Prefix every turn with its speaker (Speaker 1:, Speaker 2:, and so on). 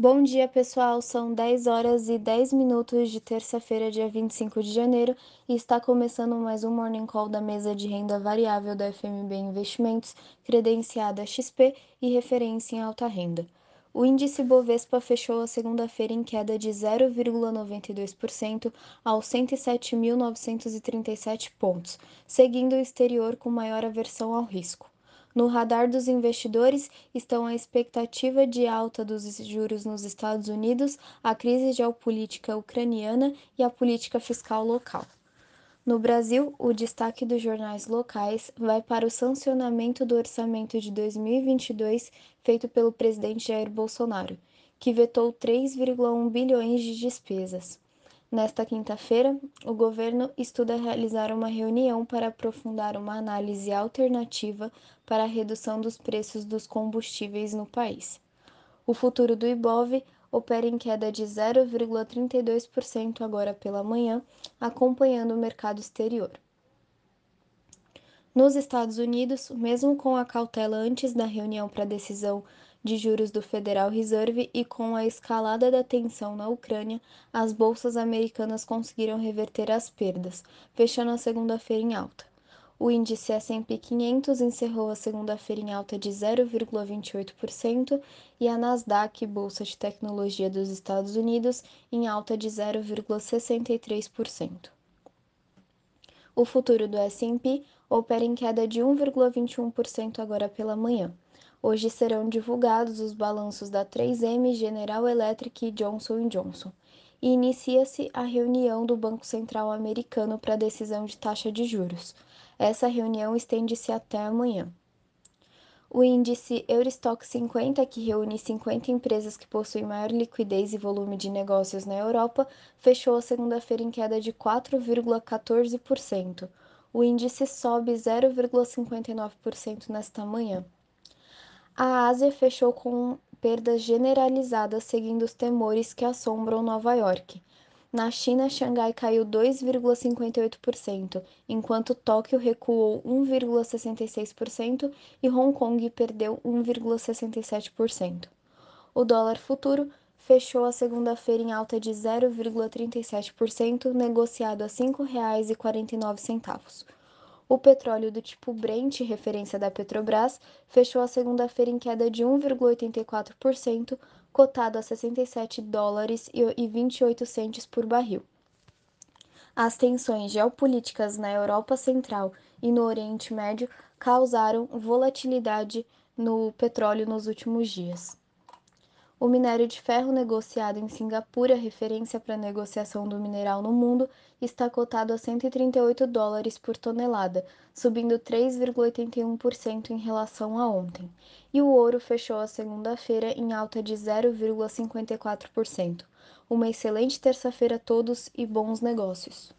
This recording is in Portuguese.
Speaker 1: Bom dia, pessoal. São 10 horas e 10 minutos de terça-feira, dia 25 de janeiro, e está começando mais um Morning Call da mesa de renda variável da FMB Investimentos, credenciada XP e referência em alta renda. O índice Bovespa fechou a segunda-feira em queda de 0,92% aos 107.937 pontos, seguindo o exterior com maior aversão ao risco. No radar dos investidores estão a expectativa de alta dos juros nos Estados Unidos, a crise geopolítica ucraniana e a política fiscal local. No Brasil, o destaque dos jornais locais vai para o sancionamento do orçamento de 2022 feito pelo presidente Jair Bolsonaro, que vetou 3,1 bilhões de despesas. Nesta quinta-feira, o governo estuda realizar uma reunião para aprofundar uma análise alternativa para a redução dos preços dos combustíveis no país. O futuro do Ibov opera em queda de 0,32% agora pela manhã, acompanhando o mercado exterior. Nos Estados Unidos, mesmo com a cautela antes da reunião para decisão de juros do Federal Reserve e com a escalada da tensão na Ucrânia, as bolsas americanas conseguiram reverter as perdas, fechando a segunda-feira em alta. O índice S&P 500 encerrou a segunda-feira em alta de 0,28% e a Nasdaq, bolsa de tecnologia dos Estados Unidos, em alta de 0,63%. O futuro do S&P opera em queda de 1,21% agora pela manhã. Hoje serão divulgados os balanços da 3M, General Electric e Johnson Johnson. E inicia-se a reunião do Banco Central Americano para decisão de taxa de juros. Essa reunião estende-se até amanhã. O índice Eurostock 50, que reúne 50 empresas que possuem maior liquidez e volume de negócios na Europa, fechou a segunda-feira em queda de 4,14%. O índice sobe 0,59% nesta manhã. A Ásia fechou com perdas generalizadas seguindo os temores que assombram Nova York. Na China, Xangai caiu 2,58%, enquanto Tóquio recuou 1,66% e Hong Kong perdeu 1,67%. O dólar futuro fechou a segunda-feira em alta de 0,37%, negociado a R$ 5,49. O petróleo do tipo Brent, referência da Petrobras, fechou a segunda-feira em queda de 1,84%, cotado a 67 dólares e 28 centes por barril. As tensões geopolíticas na Europa Central e no Oriente Médio causaram volatilidade no petróleo nos últimos dias. O minério de ferro negociado em Singapura, referência para a negociação do mineral no mundo, está cotado a 138 dólares por tonelada, subindo 3,81% em relação a ontem. E o ouro fechou a segunda-feira em alta de 0,54%. Uma excelente terça-feira a todos e bons negócios!